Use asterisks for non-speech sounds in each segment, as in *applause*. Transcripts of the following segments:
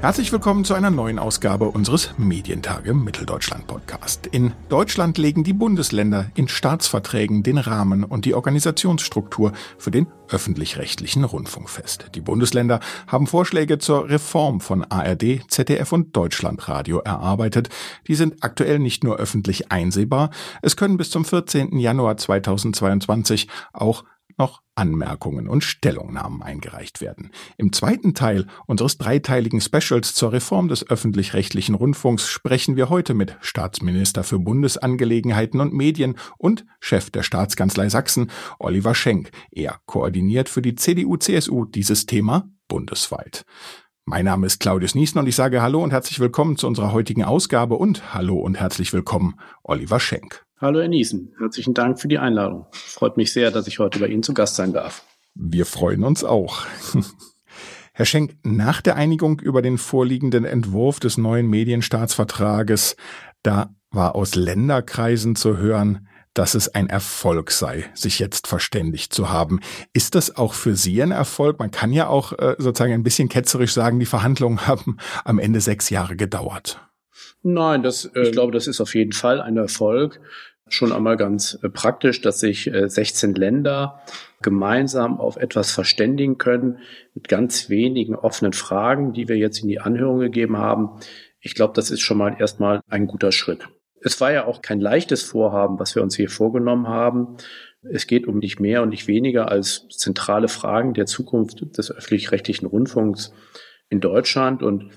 Herzlich willkommen zu einer neuen Ausgabe unseres Medientage Mitteldeutschland Podcast. In Deutschland legen die Bundesländer in Staatsverträgen den Rahmen und die Organisationsstruktur für den öffentlich-rechtlichen Rundfunk fest. Die Bundesländer haben Vorschläge zur Reform von ARD, ZDF und Deutschlandradio erarbeitet. Die sind aktuell nicht nur öffentlich einsehbar, es können bis zum 14. Januar 2022 auch noch Anmerkungen und Stellungnahmen eingereicht werden. Im zweiten Teil unseres dreiteiligen Specials zur Reform des öffentlich-rechtlichen Rundfunks sprechen wir heute mit Staatsminister für Bundesangelegenheiten und Medien und Chef der Staatskanzlei Sachsen, Oliver Schenk. Er koordiniert für die CDU-CSU dieses Thema bundesweit. Mein Name ist Claudius Niesen und ich sage Hallo und herzlich willkommen zu unserer heutigen Ausgabe und Hallo und herzlich willkommen, Oliver Schenk. Hallo Herr Niesen, herzlichen Dank für die Einladung. Freut mich sehr, dass ich heute bei Ihnen zu Gast sein darf. Wir freuen uns auch. *laughs* Herr Schenk, nach der Einigung über den vorliegenden Entwurf des neuen Medienstaatsvertrages, da war aus Länderkreisen zu hören, dass es ein Erfolg sei, sich jetzt verständigt zu haben. Ist das auch für Sie ein Erfolg? Man kann ja auch äh, sozusagen ein bisschen ketzerisch sagen, die Verhandlungen *laughs* haben am Ende sechs Jahre gedauert. Nein, das, äh, ich glaube, das ist auf jeden Fall ein Erfolg. Schon einmal ganz äh, praktisch, dass sich äh, 16 Länder gemeinsam auf etwas verständigen können mit ganz wenigen offenen Fragen, die wir jetzt in die Anhörung gegeben haben. Ich glaube, das ist schon mal erstmal ein guter Schritt. Es war ja auch kein leichtes Vorhaben, was wir uns hier vorgenommen haben. Es geht um nicht mehr und nicht weniger als zentrale Fragen der Zukunft des öffentlich-rechtlichen Rundfunks in Deutschland und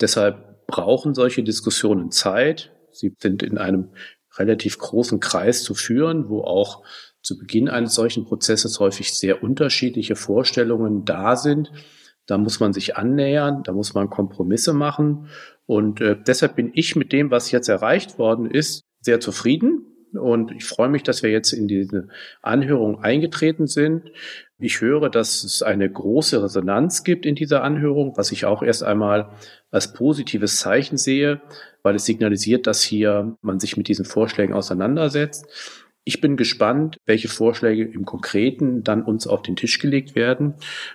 deshalb brauchen solche Diskussionen Zeit. Sie sind in einem relativ großen Kreis zu führen, wo auch zu Beginn eines solchen Prozesses häufig sehr unterschiedliche Vorstellungen da sind. Da muss man sich annähern, da muss man Kompromisse machen. Und äh, deshalb bin ich mit dem, was jetzt erreicht worden ist, sehr zufrieden. Und ich freue mich, dass wir jetzt in diese Anhörung eingetreten sind. Ich höre, dass es eine große Resonanz gibt in dieser Anhörung, was ich auch erst einmal als positives Zeichen sehe, weil es signalisiert, dass hier man sich mit diesen Vorschlägen auseinandersetzt. Ich bin gespannt, welche Vorschläge im Konkreten dann uns auf den Tisch gelegt werden.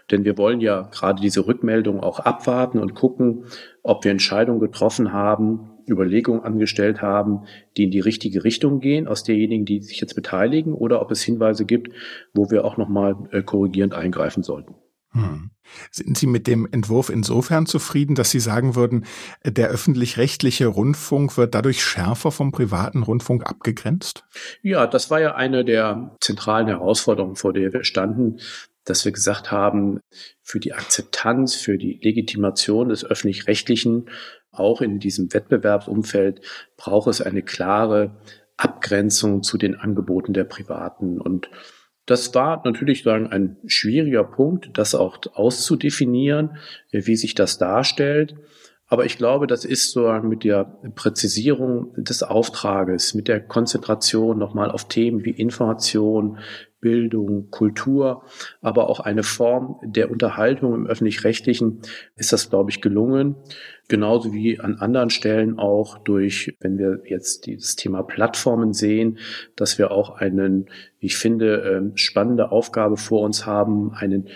Denn wir wollen ja gerade diese Rückmeldung auch abwarten und gucken, ob wir Entscheidungen getroffen haben, Überlegungen angestellt haben, die in die richtige Richtung gehen aus derjenigen, die sich jetzt beteiligen, oder ob es Hinweise gibt, wo wir auch nochmal äh, korrigierend eingreifen sollten. Hm. Sind Sie mit dem Entwurf insofern zufrieden, dass Sie sagen würden, der öffentlich-rechtliche Rundfunk wird dadurch schärfer vom privaten Rundfunk abgegrenzt? Ja, das war ja eine der zentralen Herausforderungen, vor der wir standen, dass wir gesagt haben, für die Akzeptanz, für die Legitimation des öffentlich-rechtlichen, auch in diesem Wettbewerbsumfeld, braucht es eine klare Abgrenzung zu den Angeboten der Privaten. Und das war natürlich sagen, ein schwieriger Punkt, das auch auszudefinieren, wie sich das darstellt. Aber ich glaube, das ist so mit der Präzisierung des Auftrages, mit der Konzentration nochmal auf Themen wie Information, Bildung, Kultur, aber auch eine Form der Unterhaltung im öffentlich-rechtlichen ist das, glaube ich, gelungen. Genauso wie an anderen Stellen auch durch, wenn wir jetzt dieses Thema Plattformen sehen, dass wir auch einen, ich finde, ähm, spannende Aufgabe vor uns haben, einen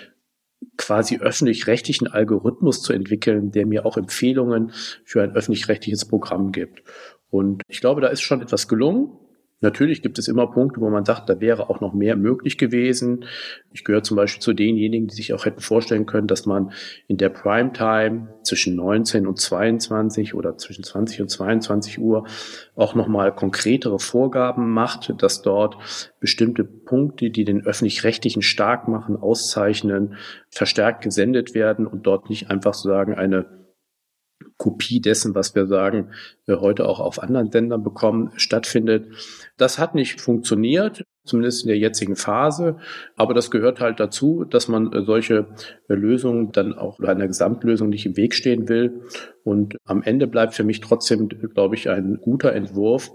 quasi öffentlich-rechtlichen Algorithmus zu entwickeln, der mir auch Empfehlungen für ein öffentlich-rechtliches Programm gibt. Und ich glaube, da ist schon etwas gelungen. Natürlich gibt es immer Punkte, wo man sagt, da wäre auch noch mehr möglich gewesen. Ich gehöre zum Beispiel zu denjenigen, die sich auch hätten vorstellen können, dass man in der Primetime zwischen 19 und 22 oder zwischen 20 und 22 Uhr auch nochmal konkretere Vorgaben macht, dass dort bestimmte Punkte, die den öffentlich-rechtlichen stark machen, auszeichnen, verstärkt gesendet werden und dort nicht einfach so sagen eine Kopie dessen, was wir sagen, wir heute auch auf anderen Sendern bekommen, stattfindet. Das hat nicht funktioniert, zumindest in der jetzigen Phase. Aber das gehört halt dazu, dass man äh, solche äh, Lösungen dann auch einer Gesamtlösung nicht im Weg stehen will. Und am Ende bleibt für mich trotzdem, glaube ich, ein guter Entwurf,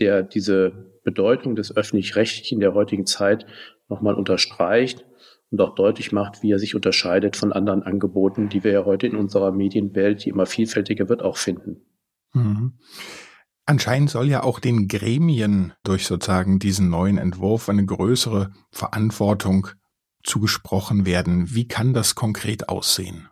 der diese Bedeutung des öffentlich-rechtlichen der heutigen Zeit nochmal unterstreicht und auch deutlich macht, wie er sich unterscheidet von anderen Angeboten, die wir ja heute in unserer Medienwelt, die immer vielfältiger wird, auch finden. Mhm. Anscheinend soll ja auch den Gremien durch sozusagen diesen neuen Entwurf eine größere Verantwortung zugesprochen werden. Wie kann das konkret aussehen?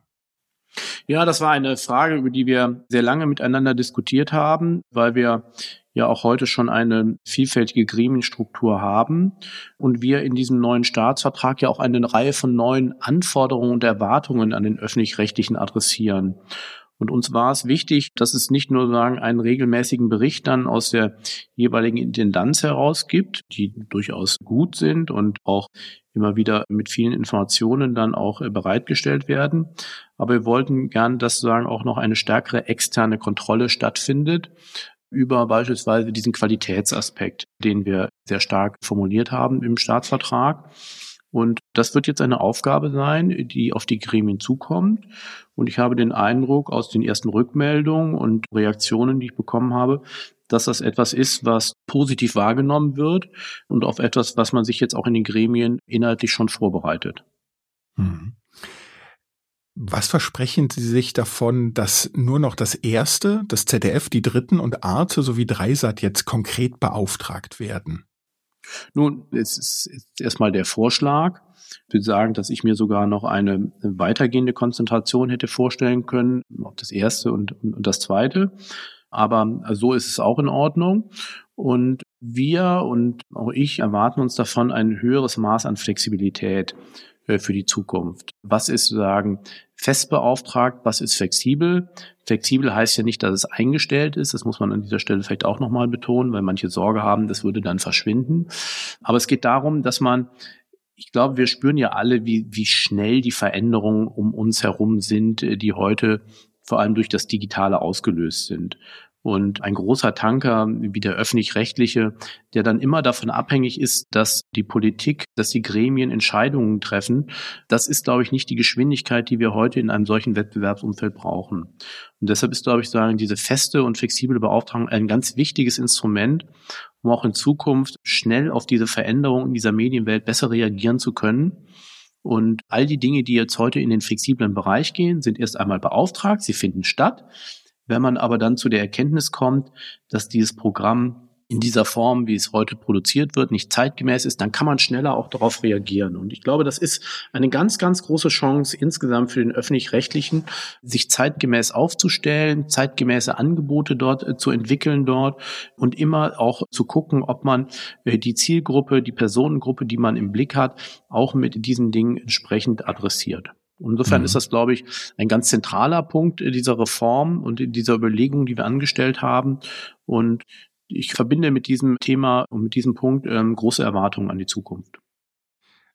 Ja, das war eine Frage, über die wir sehr lange miteinander diskutiert haben, weil wir ja auch heute schon eine vielfältige Gremienstruktur haben und wir in diesem neuen Staatsvertrag ja auch eine Reihe von neuen Anforderungen und Erwartungen an den öffentlich-rechtlichen adressieren. Und uns war es wichtig, dass es nicht nur sagen einen regelmäßigen Bericht dann aus der jeweiligen Intendanz heraus gibt, die durchaus gut sind und auch immer wieder mit vielen Informationen dann auch äh, bereitgestellt werden. Aber wir wollten gern, dass sozusagen auch noch eine stärkere externe Kontrolle stattfindet über beispielsweise diesen Qualitätsaspekt, den wir sehr stark formuliert haben im Staatsvertrag. Und das wird jetzt eine Aufgabe sein, die auf die Gremien zukommt. Und ich habe den Eindruck aus den ersten Rückmeldungen und Reaktionen, die ich bekommen habe, dass das etwas ist, was positiv wahrgenommen wird und auf etwas, was man sich jetzt auch in den Gremien inhaltlich schon vorbereitet. Hm. Was versprechen Sie sich davon, dass nur noch das erste, das ZDF, die dritten und Arte sowie Dreisat jetzt konkret beauftragt werden? Nun, es ist erstmal der Vorschlag. Ich würde sagen, dass ich mir sogar noch eine weitergehende Konzentration hätte vorstellen können, auf das erste und, und das zweite. Aber so ist es auch in Ordnung. Und wir und auch ich erwarten uns davon ein höheres Maß an Flexibilität für die Zukunft. Was ist sozusagen fest beauftragt, was ist flexibel? Flexibel heißt ja nicht, dass es eingestellt ist. Das muss man an dieser Stelle vielleicht auch nochmal betonen, weil manche Sorge haben, das würde dann verschwinden. Aber es geht darum, dass man ich glaube, wir spüren ja alle, wie, wie schnell die Veränderungen um uns herum sind, äh, die heute vor allem durch das Digitale ausgelöst sind. Und ein großer Tanker wie der öffentlich-rechtliche, der dann immer davon abhängig ist, dass die Politik, dass die Gremien Entscheidungen treffen, das ist, glaube ich, nicht die Geschwindigkeit, die wir heute in einem solchen Wettbewerbsumfeld brauchen. Und deshalb ist, glaube ich, sagen, diese feste und flexible Beauftragung ein ganz wichtiges Instrument, um auch in Zukunft schnell auf diese Veränderungen in dieser Medienwelt besser reagieren zu können. Und all die Dinge, die jetzt heute in den flexiblen Bereich gehen, sind erst einmal beauftragt, sie finden statt. Wenn man aber dann zu der Erkenntnis kommt, dass dieses Programm in dieser Form, wie es heute produziert wird, nicht zeitgemäß ist, dann kann man schneller auch darauf reagieren. Und ich glaube, das ist eine ganz, ganz große Chance insgesamt für den öffentlich-rechtlichen, sich zeitgemäß aufzustellen, zeitgemäße Angebote dort äh, zu entwickeln dort und immer auch zu gucken, ob man äh, die Zielgruppe, die Personengruppe, die man im Blick hat, auch mit diesen Dingen entsprechend adressiert. Insofern mhm. ist das, glaube ich, ein ganz zentraler Punkt dieser Reform und dieser Überlegung, die wir angestellt haben. Und ich verbinde mit diesem Thema und mit diesem Punkt ähm, große Erwartungen an die Zukunft.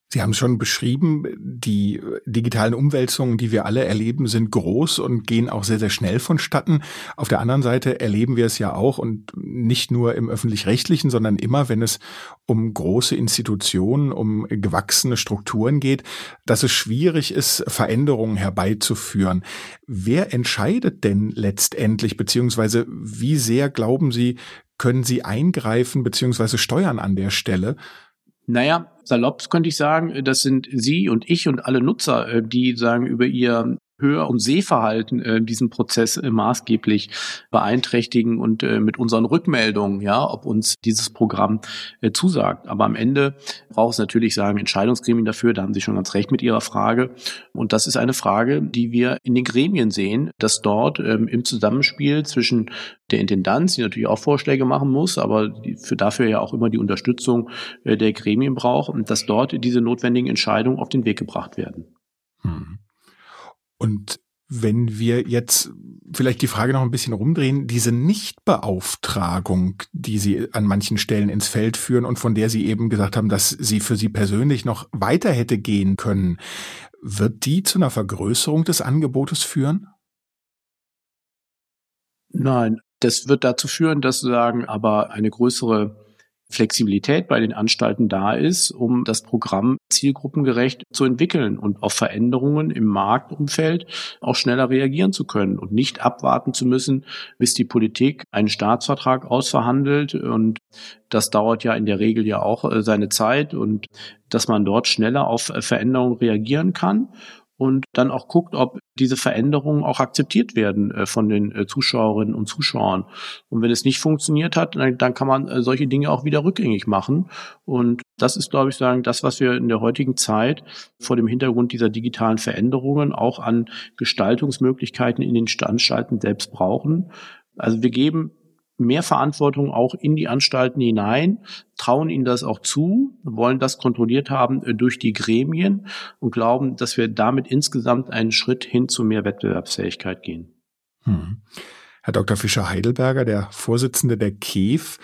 Sie haben es schon beschrieben, die digitalen Umwälzungen, die wir alle erleben, sind groß und gehen auch sehr, sehr schnell vonstatten. Auf der anderen Seite erleben wir es ja auch und nicht nur im öffentlich-rechtlichen, sondern immer, wenn es um große Institutionen, um gewachsene Strukturen geht, dass es schwierig ist, Veränderungen herbeizuführen. Wer entscheidet denn letztendlich, beziehungsweise wie sehr glauben Sie, können Sie eingreifen beziehungsweise steuern an der Stelle? Naja, salopp könnte ich sagen, das sind Sie und ich und alle Nutzer, äh, die sagen über ihr Hör- und Sehverhalten äh, diesen Prozess äh, maßgeblich beeinträchtigen und äh, mit unseren Rückmeldungen, ja, ob uns dieses Programm äh, zusagt. Aber am Ende braucht es natürlich sagen Entscheidungsgremien dafür. Da haben Sie schon ganz recht mit Ihrer Frage. Und das ist eine Frage, die wir in den Gremien sehen, dass dort ähm, im Zusammenspiel zwischen der Intendanz, die natürlich auch Vorschläge machen muss, aber für dafür ja auch immer die Unterstützung äh, der Gremien braucht und dass dort diese notwendigen Entscheidungen auf den Weg gebracht werden. Hm. Und wenn wir jetzt vielleicht die Frage noch ein bisschen rumdrehen, diese Nichtbeauftragung, die Sie an manchen Stellen ins Feld führen und von der Sie eben gesagt haben, dass sie für Sie persönlich noch weiter hätte gehen können, wird die zu einer Vergrößerung des Angebotes führen? Nein, das wird dazu führen, dass sagen aber eine größere Flexibilität bei den Anstalten da ist, um das Programm zielgruppengerecht zu entwickeln und auf Veränderungen im Marktumfeld auch schneller reagieren zu können und nicht abwarten zu müssen, bis die Politik einen Staatsvertrag ausverhandelt. Und das dauert ja in der Regel ja auch äh, seine Zeit und dass man dort schneller auf Veränderungen reagieren kann und dann auch guckt, ob diese Veränderungen auch akzeptiert werden äh, von den äh, Zuschauerinnen und Zuschauern. Und wenn es nicht funktioniert hat, dann kann man äh, solche Dinge auch wieder rückgängig machen. Und das ist, glaube ich, sagen, das, was wir in der heutigen Zeit vor dem Hintergrund dieser digitalen Veränderungen auch an Gestaltungsmöglichkeiten in den Anstalten selbst brauchen. Also wir geben mehr Verantwortung auch in die Anstalten hinein, trauen ihnen das auch zu, wollen das kontrolliert haben äh, durch die Gremien und glauben, dass wir damit insgesamt einen Schritt hin zu mehr Wettbewerbsfähigkeit gehen. Hm. Herr Dr. Fischer-Heidelberger, der Vorsitzende der KEF,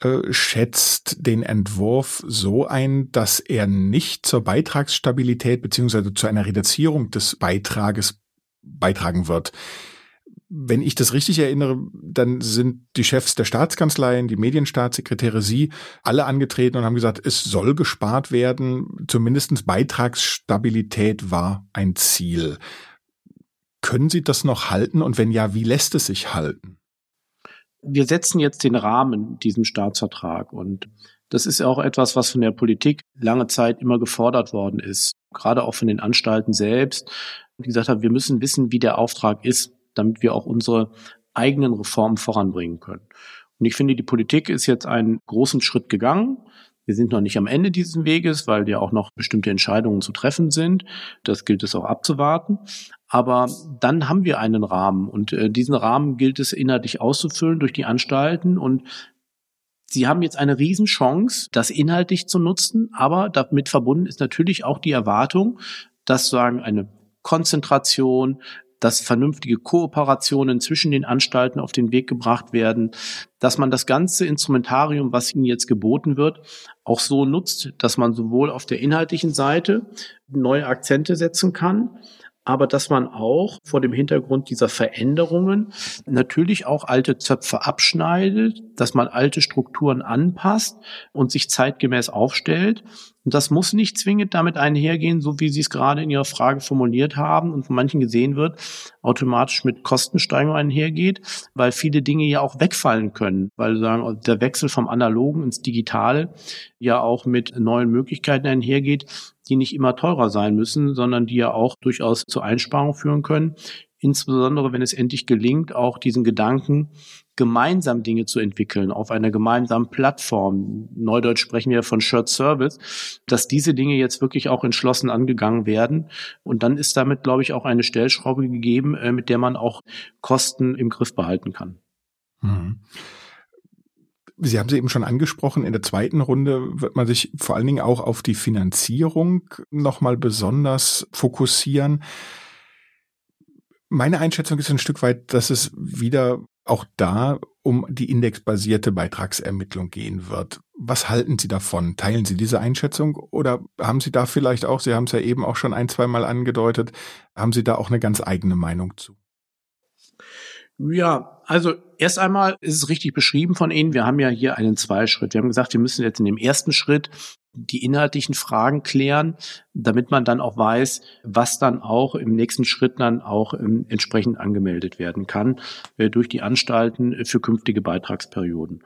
äh, schätzt den Entwurf so ein, dass er nicht zur Beitragsstabilität beziehungsweise zu einer Reduzierung des Beitrages beitragen wird wenn ich das richtig erinnere, dann sind die Chefs der Staatskanzleien, die Medienstaatssekretäre, Sie, alle angetreten und haben gesagt, es soll gespart werden. Zumindestens Beitragsstabilität war ein Ziel. Können Sie das noch halten? Und wenn ja, wie lässt es sich halten? Wir setzen jetzt den Rahmen diesem Staatsvertrag und das ist auch etwas, was von der Politik lange Zeit immer gefordert worden ist, gerade auch von den Anstalten selbst, die gesagt haben, wir müssen wissen, wie der Auftrag ist damit wir auch unsere eigenen Reformen voranbringen können. Und ich finde, die Politik ist jetzt einen großen Schritt gegangen. Wir sind noch nicht am Ende dieses Weges, weil ja auch noch bestimmte Entscheidungen zu treffen sind. Das gilt es auch abzuwarten. Aber dann haben wir einen Rahmen und äh, diesen Rahmen gilt es inhaltlich auszufüllen durch die Anstalten und Sie haben jetzt eine Riesenchance, das inhaltlich zu nutzen, aber damit verbunden ist natürlich auch die Erwartung, dass sagen eine Konzentration, dass vernünftige Kooperationen zwischen den Anstalten auf den Weg gebracht werden, dass man das ganze Instrumentarium, was Ihnen jetzt geboten wird, auch so nutzt, dass man sowohl auf der inhaltlichen Seite neue Akzente setzen kann, aber dass man auch vor dem Hintergrund dieser Veränderungen natürlich auch alte Zöpfe abschneidet, dass man alte Strukturen anpasst und sich zeitgemäß aufstellt. Und das muss nicht zwingend damit einhergehen, so wie Sie es gerade in Ihrer Frage formuliert haben und von manchen gesehen wird, automatisch mit Kostensteigerung einhergeht, weil viele Dinge ja auch wegfallen können, weil sagen, der Wechsel vom Analogen ins Digitale ja auch mit neuen Möglichkeiten einhergeht, die nicht immer teurer sein müssen, sondern die ja auch durchaus zu Einsparungen führen können. Insbesondere, wenn es endlich gelingt, auch diesen Gedanken, gemeinsam Dinge zu entwickeln auf einer gemeinsamen Plattform. Neudeutsch sprechen wir von Shared Service, dass diese Dinge jetzt wirklich auch entschlossen angegangen werden. Und dann ist damit, glaube ich, auch eine Stellschraube gegeben, äh, mit der man auch Kosten im Griff behalten kann. Mhm. Sie haben sie eben schon angesprochen, in der zweiten Runde wird man sich vor allen Dingen auch auf die Finanzierung nochmal besonders fokussieren. Meine Einschätzung ist ein Stück weit, dass es wieder auch da um die indexbasierte Beitragsermittlung gehen wird. Was halten Sie davon? Teilen Sie diese Einschätzung oder haben Sie da vielleicht auch, Sie haben es ja eben auch schon ein, zwei Mal angedeutet, haben Sie da auch eine ganz eigene Meinung zu? Ja, also erst einmal ist es richtig beschrieben von Ihnen. Wir haben ja hier einen Zweischritt. Wir haben gesagt, wir müssen jetzt in dem ersten Schritt die inhaltlichen Fragen klären, damit man dann auch weiß, was dann auch im nächsten Schritt dann auch ähm, entsprechend angemeldet werden kann äh, durch die Anstalten für künftige Beitragsperioden.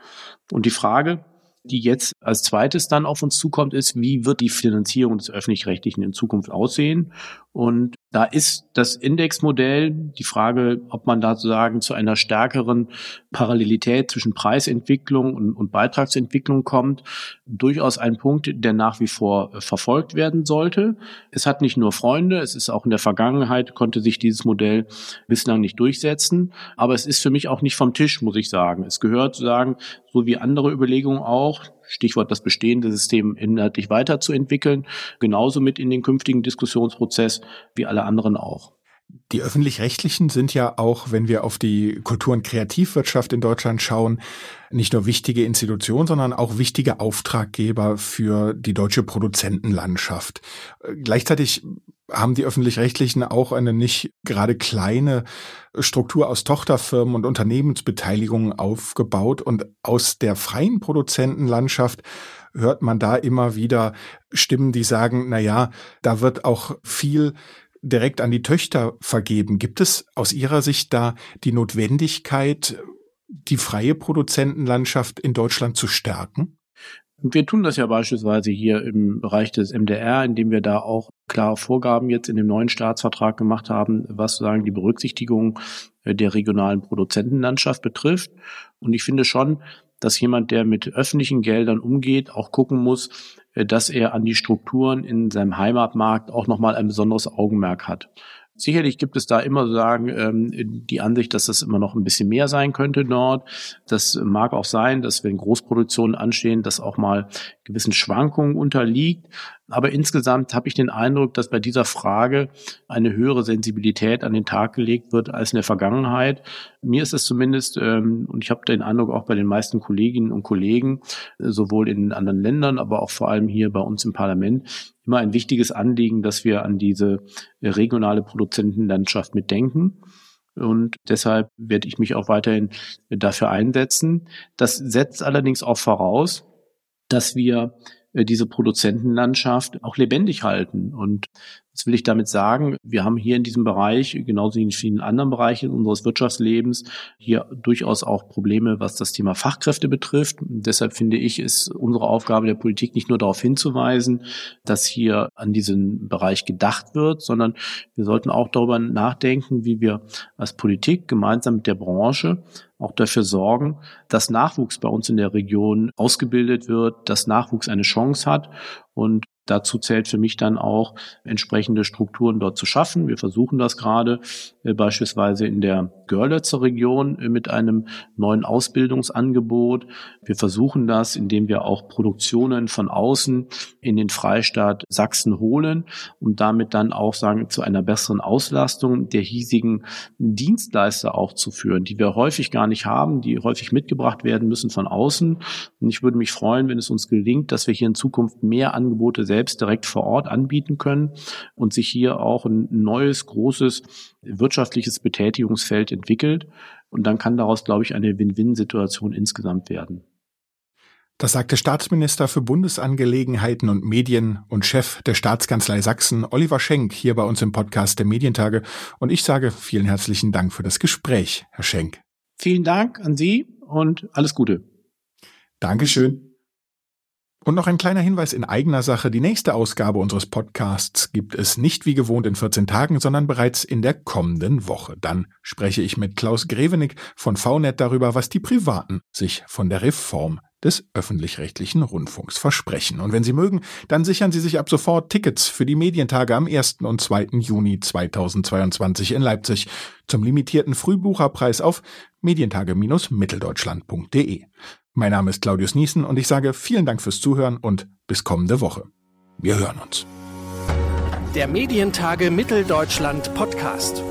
Und die Frage, die jetzt als zweites dann auf uns zukommt, ist, wie wird die Finanzierung des öffentlich-rechtlichen in Zukunft aussehen? Und da ist das Indexmodell, die Frage, ob man da sozusagen zu einer stärkeren Parallelität zwischen Preisentwicklung und, und, Beitragsentwicklung kommt, durchaus ein Punkt, der nach wie vor verfolgt werden sollte. Es hat nicht nur Freunde, es ist auch in der Vergangenheit, konnte sich dieses Modell bislang nicht durchsetzen. Aber es ist für mich auch nicht vom Tisch, muss ich sagen. Es gehört sozusagen, so wie andere Überlegungen auch, Stichwort das bestehende System inhaltlich weiterzuentwickeln, genauso mit in den künftigen Diskussionsprozess wie alle anderen auch. Die öffentlich-rechtlichen sind ja auch, wenn wir auf die Kultur- und Kreativwirtschaft in Deutschland schauen, nicht nur wichtige Institutionen, sondern auch wichtige Auftraggeber für die deutsche Produzentenlandschaft. Gleichzeitig haben die öffentlich-rechtlichen auch eine nicht gerade kleine Struktur aus Tochterfirmen und Unternehmensbeteiligungen aufgebaut und aus der freien Produzentenlandschaft hört man da immer wieder Stimmen, die sagen, na ja, da wird auch viel direkt an die Töchter vergeben. Gibt es aus Ihrer Sicht da die Notwendigkeit, die freie Produzentenlandschaft in Deutschland zu stärken? Wir tun das ja beispielsweise hier im Bereich des MDR, indem wir da auch klare Vorgaben jetzt in dem neuen Staatsvertrag gemacht haben, was sozusagen die Berücksichtigung äh, der regionalen Produzentenlandschaft betrifft. Und ich finde schon, dass jemand, der mit öffentlichen Geldern umgeht, auch gucken muss, äh, dass er an die Strukturen in seinem Heimatmarkt auch nochmal ein besonderes Augenmerk hat. Sicherlich gibt es da immer sagen ähm, die Ansicht, dass das immer noch ein bisschen mehr sein könnte dort. Das mag auch sein, dass wenn Großproduktionen anstehen, das auch mal gewissen Schwankungen unterliegt. Aber insgesamt habe ich den Eindruck, dass bei dieser Frage eine höhere Sensibilität an den Tag gelegt wird als in der Vergangenheit. Mir ist es zumindest, ähm, und ich habe den Eindruck auch bei den meisten Kolleginnen und Kollegen, sowohl in anderen Ländern, aber auch vor allem hier bei uns im Parlament, immer ein wichtiges Anliegen, dass wir an diese regionale Produzentenlandschaft mitdenken. Und deshalb werde ich mich auch weiterhin dafür einsetzen. Das setzt allerdings auch voraus, dass wir äh, diese Produzentenlandschaft auch lebendig halten. Und was will ich damit sagen? Wir haben hier in diesem Bereich, genauso wie in vielen anderen Bereichen unseres Wirtschaftslebens, hier durchaus auch Probleme, was das Thema Fachkräfte betrifft. Deshalb finde ich, ist unsere Aufgabe der Politik nicht nur darauf hinzuweisen, dass hier an diesen Bereich gedacht wird, sondern wir sollten auch darüber nachdenken, wie wir als Politik gemeinsam mit der Branche auch dafür sorgen, dass Nachwuchs bei uns in der Region ausgebildet wird, dass Nachwuchs eine Chance hat und Dazu zählt für mich dann auch entsprechende Strukturen dort zu schaffen. Wir versuchen das gerade äh, beispielsweise in der Görlitzer Region äh, mit einem neuen Ausbildungsangebot. Wir versuchen das, indem wir auch Produktionen von außen in den Freistaat Sachsen holen und damit dann auch sagen zu einer besseren Auslastung der hiesigen Dienstleister auch zu führen, die wir häufig gar nicht haben, die häufig mitgebracht werden müssen von außen. Und ich würde mich freuen, wenn es uns gelingt, dass wir hier in Zukunft mehr Angebote selbst direkt vor Ort anbieten können und sich hier auch ein neues, großes wirtschaftliches Betätigungsfeld entwickelt. Und dann kann daraus, glaube ich, eine Win-Win-Situation insgesamt werden. Das sagte Staatsminister für Bundesangelegenheiten und Medien und Chef der Staatskanzlei Sachsen, Oliver Schenk, hier bei uns im Podcast der Medientage. Und ich sage vielen herzlichen Dank für das Gespräch, Herr Schenk. Vielen Dank an Sie und alles Gute. Dankeschön. Und noch ein kleiner Hinweis in eigener Sache. Die nächste Ausgabe unseres Podcasts gibt es nicht wie gewohnt in 14 Tagen, sondern bereits in der kommenden Woche. Dann spreche ich mit Klaus Grevenick von VNet darüber, was die Privaten sich von der Reform des öffentlich-rechtlichen Rundfunks versprechen. Und wenn Sie mögen, dann sichern Sie sich ab sofort Tickets für die Medientage am 1. und 2. Juni 2022 in Leipzig zum limitierten Frühbucherpreis auf medientage-mitteldeutschland.de. Mein Name ist Claudius Niesen und ich sage vielen Dank fürs Zuhören und bis kommende Woche. Wir hören uns. Der Medientage Mitteldeutschland Podcast.